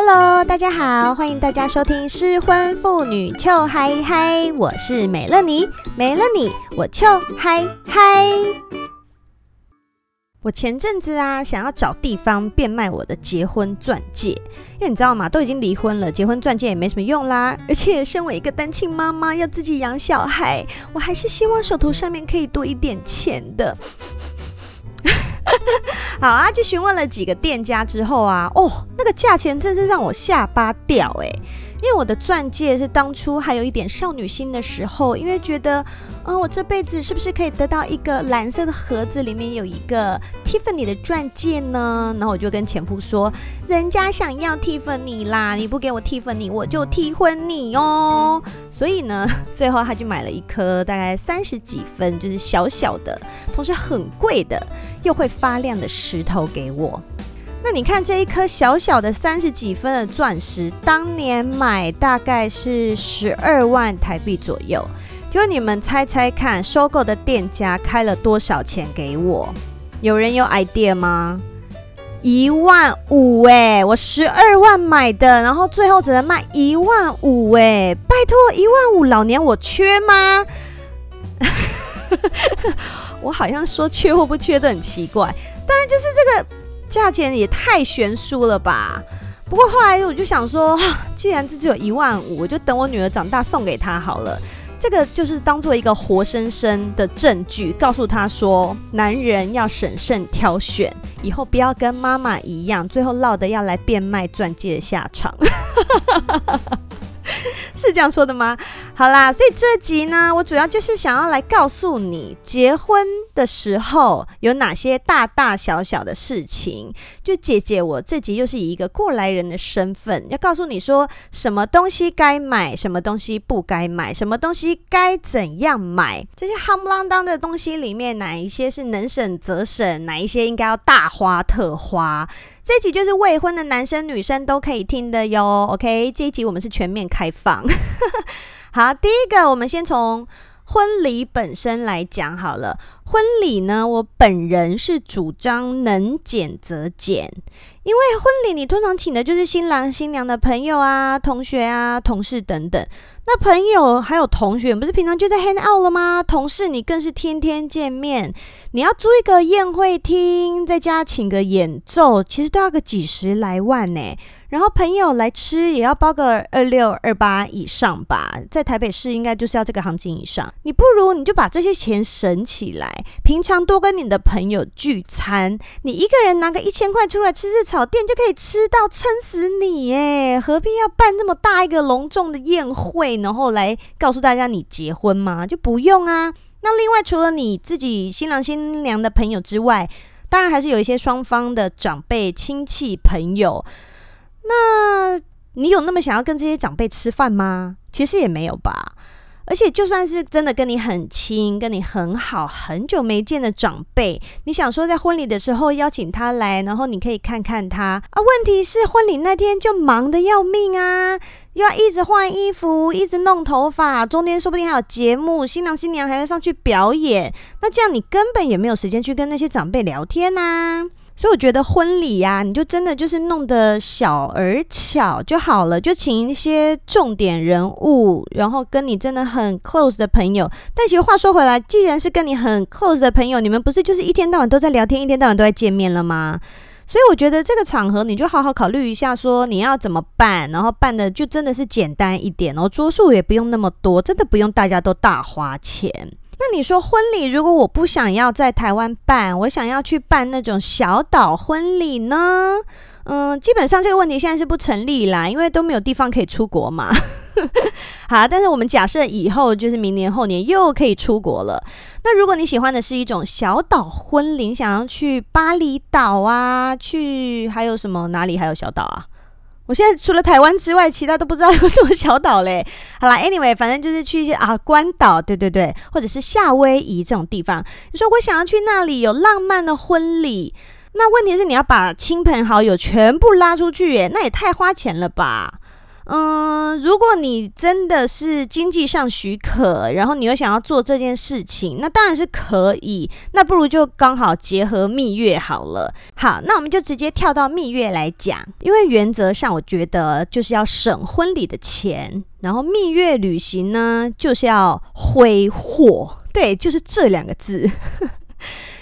Hello，大家好，欢迎大家收听失婚妇女秋嗨嗨，我是美乐妮，没了你我秋嗨嗨。我前阵子啊，想要找地方变卖我的结婚钻戒，因为你知道吗？都已经离婚了，结婚钻戒也没什么用啦。而且身为一个单亲妈妈，要自己养小孩，我还是希望手头上面可以多一点钱的。好啊，就询问了几个店家之后啊，哦，那个价钱真是让我下巴掉诶。因为我的钻戒是当初还有一点少女心的时候，因为觉得，嗯、呃，我这辈子是不是可以得到一个蓝色的盒子，里面有一个 Tiffany 的钻戒呢？然后我就跟前夫说，人家想要 Tiffany 啦，你不给我 Tiffany，我就替婚你哦。所以呢，最后他就买了一颗大概三十几分，就是小小的，同时很贵的，又会发亮的石头给我。那你看这一颗小小的三十几分的钻石，当年买大概是十二万台币左右。就你们猜猜看，收购的店家开了多少钱给我？有人有 idea 吗？一万五哎！我十二万买的，然后最后只能卖一万五哎！拜托，一万五，老娘我缺吗？我好像说缺或不缺都很奇怪，但是就是这个。价钱也太悬殊了吧！不过后来我就想说，既然这只有一万五，我就等我女儿长大送给她好了。这个就是当做一个活生生的证据，告诉她说，男人要审慎挑选，以后不要跟妈妈一样，最后落得要来变卖钻戒的下场。是这样说的吗？好啦，所以这集呢，我主要就是想要来告诉你，结婚的时候有哪些大大小小的事情。就姐姐，我这集又是以一个过来人的身份，要告诉你说，什么东西该买，什么东西不该买，什么东西该怎样买。这些夯不啷当的东西里面，哪一些是能省则省，哪一些应该要大花特花。这一集就是未婚的男生女生都可以听的哟，OK？这一集我们是全面开放。好，第一个，我们先从婚礼本身来讲好了。婚礼呢，我本人是主张能减则减，因为婚礼你通常请的就是新郎新娘的朋友啊、同学啊、同事等等。那朋友还有同学，不是平常就在 hang out 了吗？同事你更是天天见面。你要租一个宴会厅，在家请个演奏，其实都要个几十来万呢。然后朋友来吃也要包个二六二八以上吧，在台北市应该就是要这个行情以上。你不如你就把这些钱省起来，平常多跟你的朋友聚餐，你一个人拿个一千块出来吃吃炒店就可以吃到撑死你耶，何必要办那么大一个隆重的宴会，然后来告诉大家你结婚吗？就不用啊。那另外除了你自己新郎新娘的朋友之外，当然还是有一些双方的长辈、亲戚、朋友。那你有那么想要跟这些长辈吃饭吗？其实也没有吧。而且就算是真的跟你很亲、跟你很好、很久没见的长辈，你想说在婚礼的时候邀请他来，然后你可以看看他啊。问题是婚礼那天就忙得要命啊，又要一直换衣服、一直弄头发，中间说不定还有节目，新郎新娘还要上去表演。那这样你根本也没有时间去跟那些长辈聊天呐。所以我觉得婚礼呀，你就真的就是弄得小而巧就好了，就请一些重点人物，然后跟你真的很 close 的朋友。但其实话说回来，既然是跟你很 close 的朋友，你们不是就是一天到晚都在聊天，一天到晚都在见面了吗？所以我觉得这个场合你就好好考虑一下，说你要怎么办，然后办的就真的是简单一点哦，桌数也不用那么多，真的不用大家都大花钱。那你说婚礼，如果我不想要在台湾办，我想要去办那种小岛婚礼呢？嗯，基本上这个问题现在是不成立啦，因为都没有地方可以出国嘛。好，但是我们假设以后就是明年后年又可以出国了。那如果你喜欢的是一种小岛婚礼，想要去巴厘岛啊，去还有什么哪里还有小岛啊？我现在除了台湾之外，其他都不知道 有什么小岛嘞。好啦，anyway，反正就是去一些啊关岛，对对对，或者是夏威夷这种地方。你说我想要去那里有浪漫的婚礼，那问题是你要把亲朋好友全部拉出去，耶，那也太花钱了吧？嗯，如果你真的是经济上许可，然后你又想要做这件事情，那当然是可以。那不如就刚好结合蜜月好了。好，那我们就直接跳到蜜月来讲，因为原则上我觉得就是要省婚礼的钱，然后蜜月旅行呢就是要挥霍，对，就是这两个字。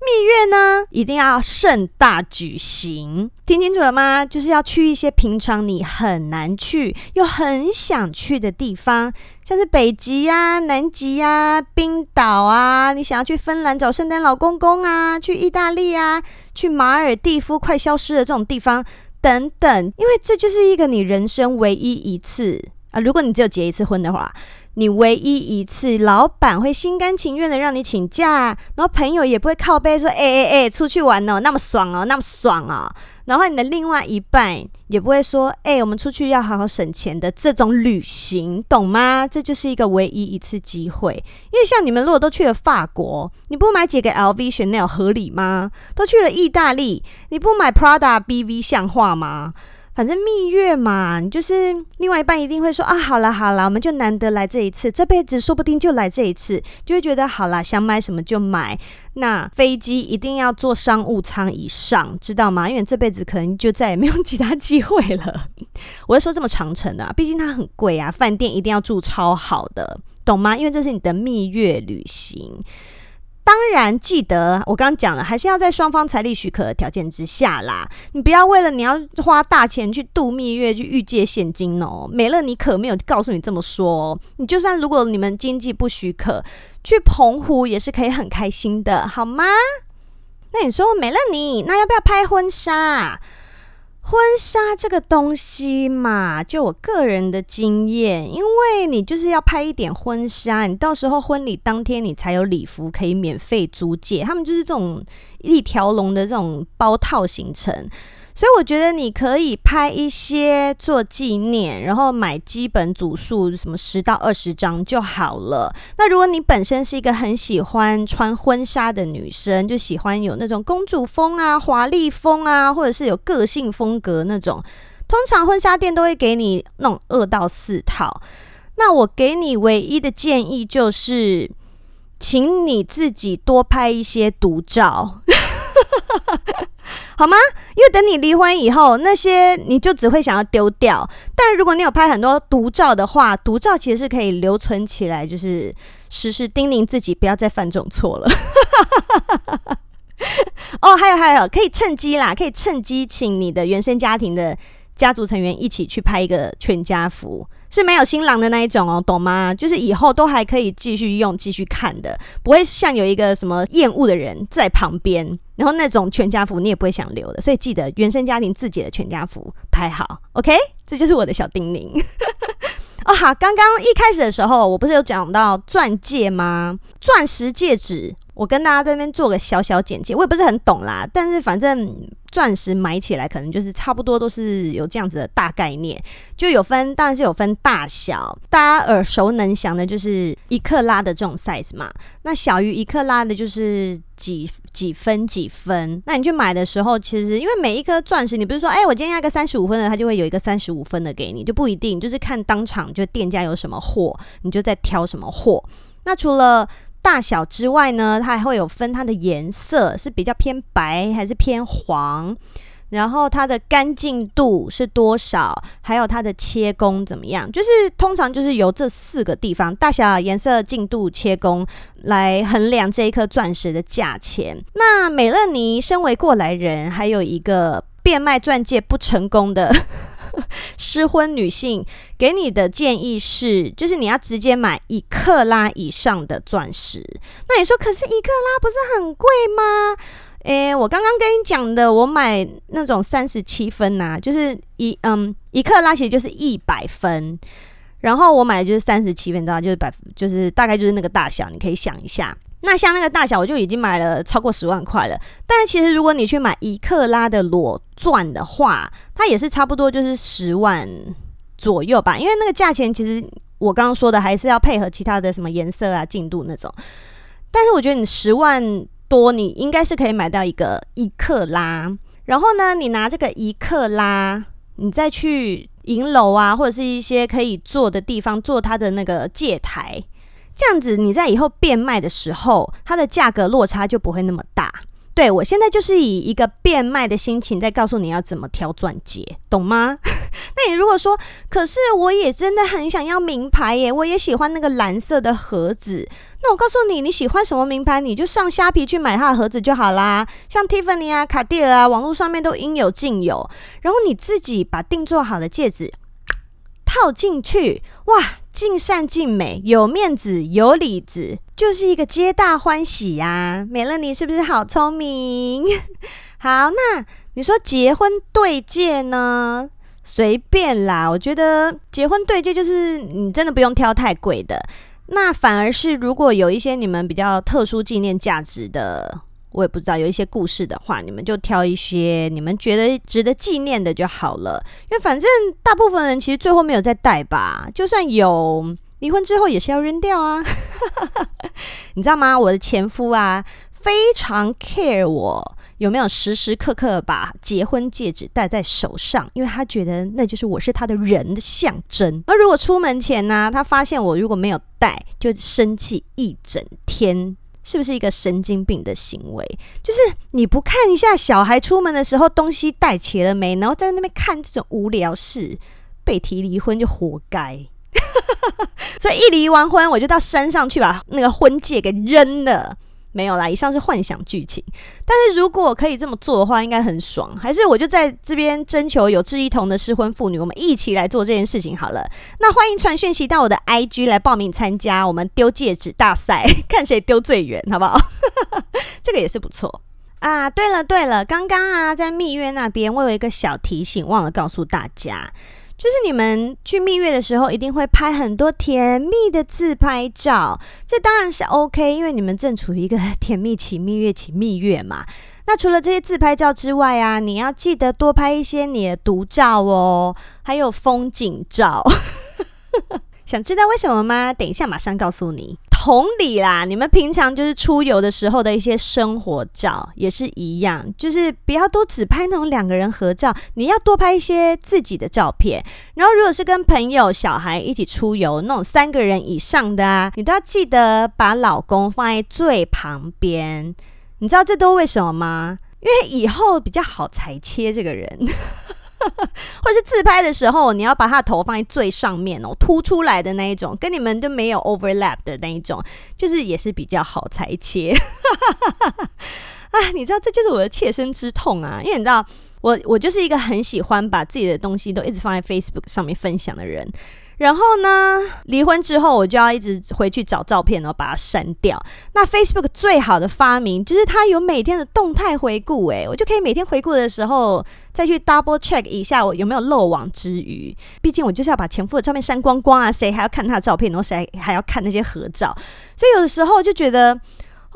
蜜月呢，一定要盛大举行，听清楚了吗？就是要去一些平常你很难去又很想去的地方，像是北极呀、啊、南极呀、啊、冰岛啊，你想要去芬兰找圣诞老公公啊，去意大利啊，去马尔地夫快消失的这种地方等等，因为这就是一个你人生唯一一次啊，如果你只有结一次婚的话。你唯一一次，老板会心甘情愿的让你请假，然后朋友也不会靠背说，哎哎哎，出去玩哦，那么爽哦，那么爽哦。然后你的另外一半也不会说，哎，我们出去要好好省钱的这种旅行，懂吗？这就是一个唯一一次机会。因为像你们如果都去了法国，你不买几个 LV、Chanel 合理吗？都去了意大利，你不买 Prada、BV 像话吗？反正蜜月嘛，就是另外一半一定会说啊，好啦好啦，我们就难得来这一次，这辈子说不定就来这一次，就会觉得好啦，想买什么就买。那飞机一定要坐商务舱以上，知道吗？因为这辈子可能就再也没有其他机会了。我会说这么长程的啊，毕竟它很贵啊，饭店一定要住超好的，懂吗？因为这是你的蜜月旅行。当然记得，我刚刚讲了，还是要在双方财力许可的条件之下啦。你不要为了你要花大钱去度蜜月去预借现金哦。美乐你可没有告诉你这么说哦。你就算如果你们经济不许可，去澎湖也是可以很开心的，好吗？那你说美乐妮，那要不要拍婚纱？婚纱这个东西嘛，就我个人的经验，因为你就是要拍一点婚纱，你到时候婚礼当天你才有礼服可以免费租借，他们就是这种一条龙的这种包套行程。所以我觉得你可以拍一些做纪念，然后买基本组数，什么十到二十张就好了。那如果你本身是一个很喜欢穿婚纱的女生，就喜欢有那种公主风啊、华丽风啊，或者是有个性风格那种，通常婚纱店都会给你弄二到四套。那我给你唯一的建议就是，请你自己多拍一些独照。好吗？因为等你离婚以后，那些你就只会想要丢掉。但如果你有拍很多独照的话，独照其实是可以留存起来，就是时时叮咛自己不要再犯这种错了。哦，还有还有，可以趁机啦，可以趁机请你的原生家庭的家族成员一起去拍一个全家福。是没有新郎的那一种哦，懂吗？就是以后都还可以继续用、继续看的，不会像有一个什么厌恶的人在旁边，然后那种全家福你也不会想留的。所以记得原生家庭自己的全家福拍好，OK？这就是我的小叮咛。哦，好，刚刚一开始的时候，我不是有讲到钻戒吗？钻石戒指。我跟大家在那边做个小小简介，我也不是很懂啦，但是反正钻石买起来可能就是差不多都是有这样子的大概念，就有分，当然是有分大小，大家耳熟能详的就是一克拉的这种 size 嘛，那小于一克拉的就是几几分几分，那你去买的时候，其实因为每一颗钻石，你不是说，哎，我今天要个三十五分的，它就会有一个三十五分的给你，就不一定，就是看当场就店家有什么货，你就在挑什么货。那除了大小之外呢，它还会有分它的颜色是比较偏白还是偏黄，然后它的干净度是多少，还有它的切工怎么样，就是通常就是由这四个地方大小、颜色、净度、切工来衡量这一颗钻石的价钱。那美乐妮身为过来人，还有一个变卖钻戒不成功的。失婚女性给你的建议是，就是你要直接买一克拉以上的钻石。那你说，可是一克拉不是很贵吗？诶，我刚刚跟你讲的，我买那种三十七分呐，就是一嗯一克拉其实就是一百分，然后我买的就是三十七分，知道就是百就是大概就是那个大小，你可以想一下。那像那个大小，我就已经买了超过十万块了。但其实如果你去买一克拉的裸钻的话，它也是差不多就是十万左右吧。因为那个价钱，其实我刚刚说的还是要配合其他的什么颜色啊、净度那种。但是我觉得你十万多，你应该是可以买到一个一克拉。然后呢，你拿这个一克拉，你再去。银楼啊，或者是一些可以坐的地方，坐它的那个戒台，这样子你在以后变卖的时候，它的价格落差就不会那么大。对，我现在就是以一个变卖的心情在告诉你要怎么挑钻戒，懂吗？那你如果说，可是我也真的很想要名牌耶，我也喜欢那个蓝色的盒子。那我告诉你，你喜欢什么名牌，你就上虾皮去买它的盒子就好啦。像 Tiffany 啊、卡地尔啊，网络上面都应有尽有。然后你自己把定做好的戒指套进去，哇，尽善尽美，有面子，有里子。就是一个皆大欢喜呀、啊，美乐你是不是好聪明？好，那你说结婚对戒呢？随便啦，我觉得结婚对戒就是你真的不用挑太贵的，那反而是如果有一些你们比较特殊纪念价值的，我也不知道有一些故事的话，你们就挑一些你们觉得值得纪念的就好了，因为反正大部分人其实最后没有再戴吧，就算有。离婚之后也是要扔掉啊，你知道吗？我的前夫啊，非常 care 我有没有时时刻刻把结婚戒指戴在手上，因为他觉得那就是我是他的人的象征。而如果出门前呢、他发现我如果没有戴，就生气一整天，是不是一个神经病的行为？就是你不看一下小孩出门的时候东西带齐了没，然后在那边看这种无聊事，被提离婚就活该。所以一离完婚，我就到山上去把那个婚戒给扔了。没有啦，以上是幻想剧情。但是如果可以这么做的话，应该很爽。还是我就在这边征求有志一同的适婚妇女，我们一起来做这件事情好了。那欢迎传讯息到我的 IG 来报名参加我们丢戒指大赛，看谁丢最远，好不好？这个也是不错啊。对了对了，刚刚啊在蜜月那边，我有一个小提醒，忘了告诉大家。就是你们去蜜月的时候，一定会拍很多甜蜜的自拍照，这当然是 OK，因为你们正处于一个甜蜜期、蜜月期、蜜月嘛。那除了这些自拍照之外啊，你要记得多拍一些你的独照哦，还有风景照。想知道为什么吗？等一下马上告诉你。同理啦，你们平常就是出游的时候的一些生活照也是一样，就是不要都只拍那种两个人合照，你要多拍一些自己的照片。然后如果是跟朋友、小孩一起出游，那种三个人以上的啊，你都要记得把老公放在最旁边。你知道这都为什么吗？因为以后比较好裁切这个人。或是自拍的时候，你要把他的头放在最上面哦，凸出来的那一种，跟你们都没有 overlap 的那一种，就是也是比较好裁切。啊，你知道这就是我的切身之痛啊！因为你知道，我我就是一个很喜欢把自己的东西都一直放在 Facebook 上面分享的人。然后呢，离婚之后我就要一直回去找照片，然后把它删掉。那 Facebook 最好的发明就是它有每天的动态回顾，诶，我就可以每天回顾的时候再去 double check 一下我有没有漏网之鱼。毕竟我就是要把前夫的照片删光光啊，谁还要看他的照片？然后谁还要看那些合照？所以有的时候就觉得。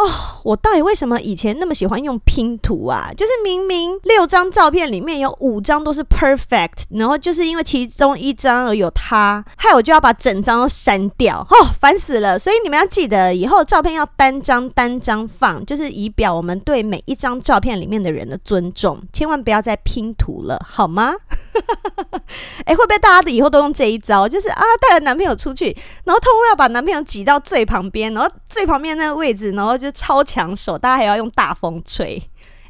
哦，我到底为什么以前那么喜欢用拼图啊？就是明明六张照片里面有五张都是 perfect，然后就是因为其中一张而有他，害我就要把整张都删掉。哦，烦死了！所以你们要记得，以后照片要单张单张放，就是以表我们对每一张照片里面的人的尊重。千万不要再拼图了，好吗？哎，会不会大家的以后都用这一招？就是啊，带着男朋友出去，然后通通要把男朋友挤到最旁边，然后最旁边那个位置，然后。就超抢手，大家还要用大风吹。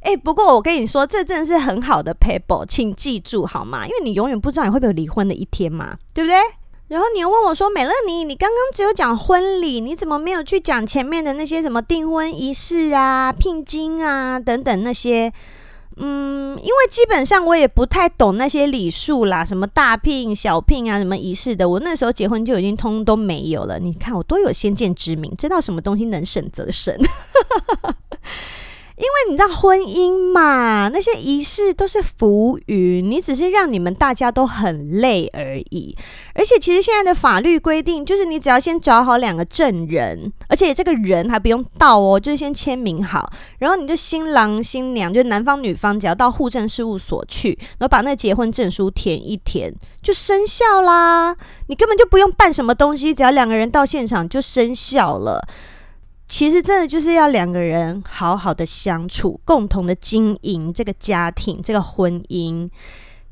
哎，不过我跟你说，这真的是很好的 paper，请记住好吗？因为你永远不知道你会不会有离婚的一天嘛，对不对？然后你又问我说：“美乐妮，你刚刚只有讲婚礼，你怎么没有去讲前面的那些什么订婚仪式啊、聘金啊等等那些？”嗯，因为基本上我也不太懂那些礼数啦，什么大聘、小聘啊，什么仪式的，我那时候结婚就已经通通都没有了。你看，我多有先见之明，知道什么东西能省则省。因为你知道婚姻嘛，那些仪式都是浮云，你只是让你们大家都很累而已。而且其实现在的法律规定，就是你只要先找好两个证人，而且这个人还不用到哦，就是先签名好，然后你就新郎新娘，就男方女方，只要到户政事务所去，然后把那结婚证书填一填，就生效啦。你根本就不用办什么东西，只要两个人到现场就生效了。其实真的就是要两个人好好的相处，共同的经营这个家庭、这个婚姻，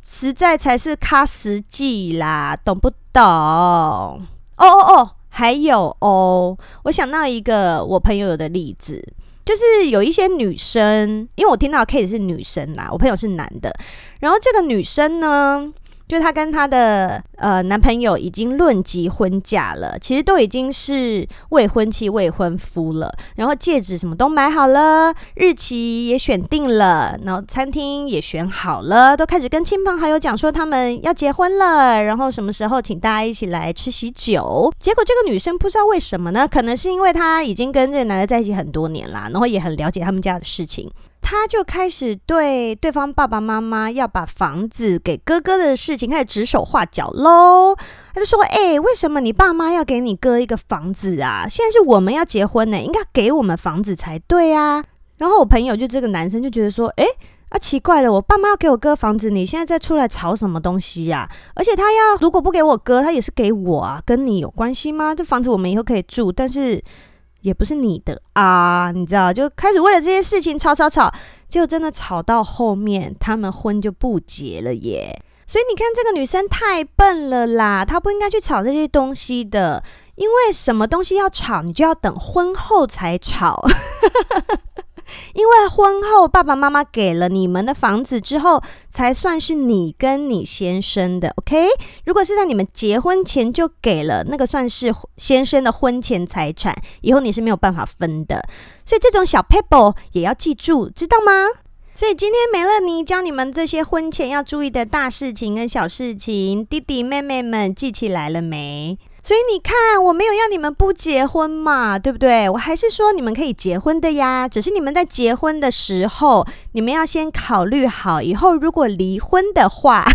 实在才是卡实际啦，懂不懂？哦哦哦，还有哦，我想到一个我朋友有的例子，就是有一些女生，因为我听到的 case 是女生啦，我朋友是男的，然后这个女生呢。就她跟她的呃男朋友已经论及婚嫁了，其实都已经是未婚妻未婚夫了，然后戒指什么都买好了，日期也选定了，然后餐厅也选好了，都开始跟亲朋好友讲说他们要结婚了，然后什么时候请大家一起来吃喜酒。结果这个女生不知道为什么呢？可能是因为她已经跟这个男的在一起很多年啦，然后也很了解他们家的事情。他就开始对对方爸爸妈妈要把房子给哥哥的事情开始指手画脚喽。他就说：“哎、为什么你爸妈要给你哥一个房子啊？现在是我们要结婚呢，应该给我们房子才对啊。”然后我朋友就这个男生就觉得说：“哎、啊奇怪了，我爸妈要给我哥房子，你现在在出来吵什么东西呀、而且他要如果不给我哥，他也是给我啊，跟你有关系吗？这房子我们以后可以住，但是。”也不是你的啊，你知道，就开始为了这些事情吵吵吵，结果真的吵到后面，他们婚就不结了耶。所以你看，这个女生太笨了啦，她不应该去吵这些东西的，因为什么东西要吵，你就要等婚后才吵。因为婚后爸爸妈妈给了你们的房子之后，才算是你跟你先生的，OK？如果是在你们结婚前就给了，那个算是先生的婚前财产，以后你是没有办法分的。所以这种小 pable 也要记住，知道吗？所以今天梅乐妮教你们这些婚前要注意的大事情跟小事情，弟弟妹妹们记起来了没？所以你看，我没有要你们不结婚嘛，对不对？我还是说你们可以结婚的呀，只是你们在结婚的时候，你们要先考虑好，以后如果离婚的话，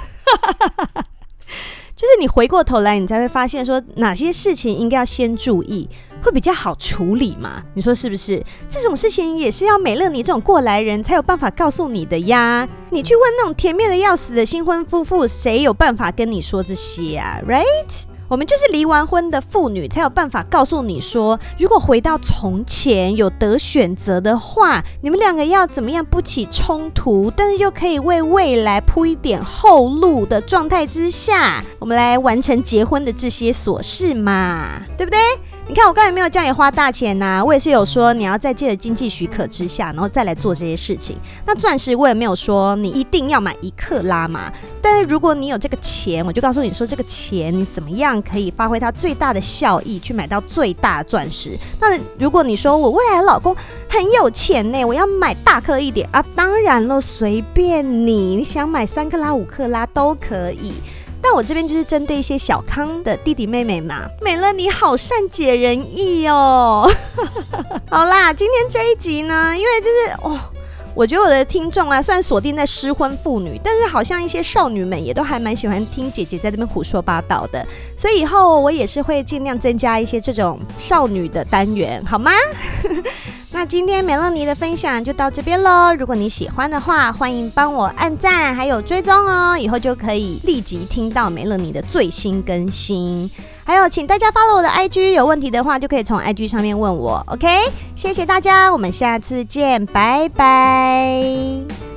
就是你回过头来，你才会发现说哪些事情应该要先注意，会比较好处理嘛。你说是不是？这种事情也是要美乐妮这种过来人才有办法告诉你的呀。你去问那种甜蜜的要死的新婚夫妇，谁有办法跟你说这些啊？Right？我们就是离完婚的妇女，才有办法告诉你说，如果回到从前有得选择的话，你们两个要怎么样不起冲突，但是又可以为未来铺一点后路的状态之下，我们来完成结婚的这些琐事嘛，对不对？你看我刚才没有叫你花大钱呐，我也是有说你要在借的经济许可之下，然后再来做这些事情。那钻石我也没有说你一定要买一克拉嘛，但是如果你有这个钱，我就告诉你说这个钱你怎么样可以发挥它最大的效益，去买到最大的钻石。那如果你说我未来的老公很有钱呢，我要买大颗一点啊，当然了，随便你，你想买三克拉、五克拉都可以。但我这边就是针对一些小康的弟弟妹妹嘛，美乐你好善解人意哦。好啦，今天这一集呢，因为就是哦，我觉得我的听众啊，虽然锁定在失婚妇女，但是好像一些少女们也都还蛮喜欢听姐姐在这边胡说八道的，所以以后我也是会尽量增加一些这种少女的单元，好吗？那今天美乐妮的分享就到这边喽。如果你喜欢的话，欢迎帮我按赞，还有追踪哦，以后就可以立即听到美乐妮的最新更新。还有，请大家 follow 我的 IG，有问题的话就可以从 IG 上面问我。OK，谢谢大家，我们下次见，拜拜。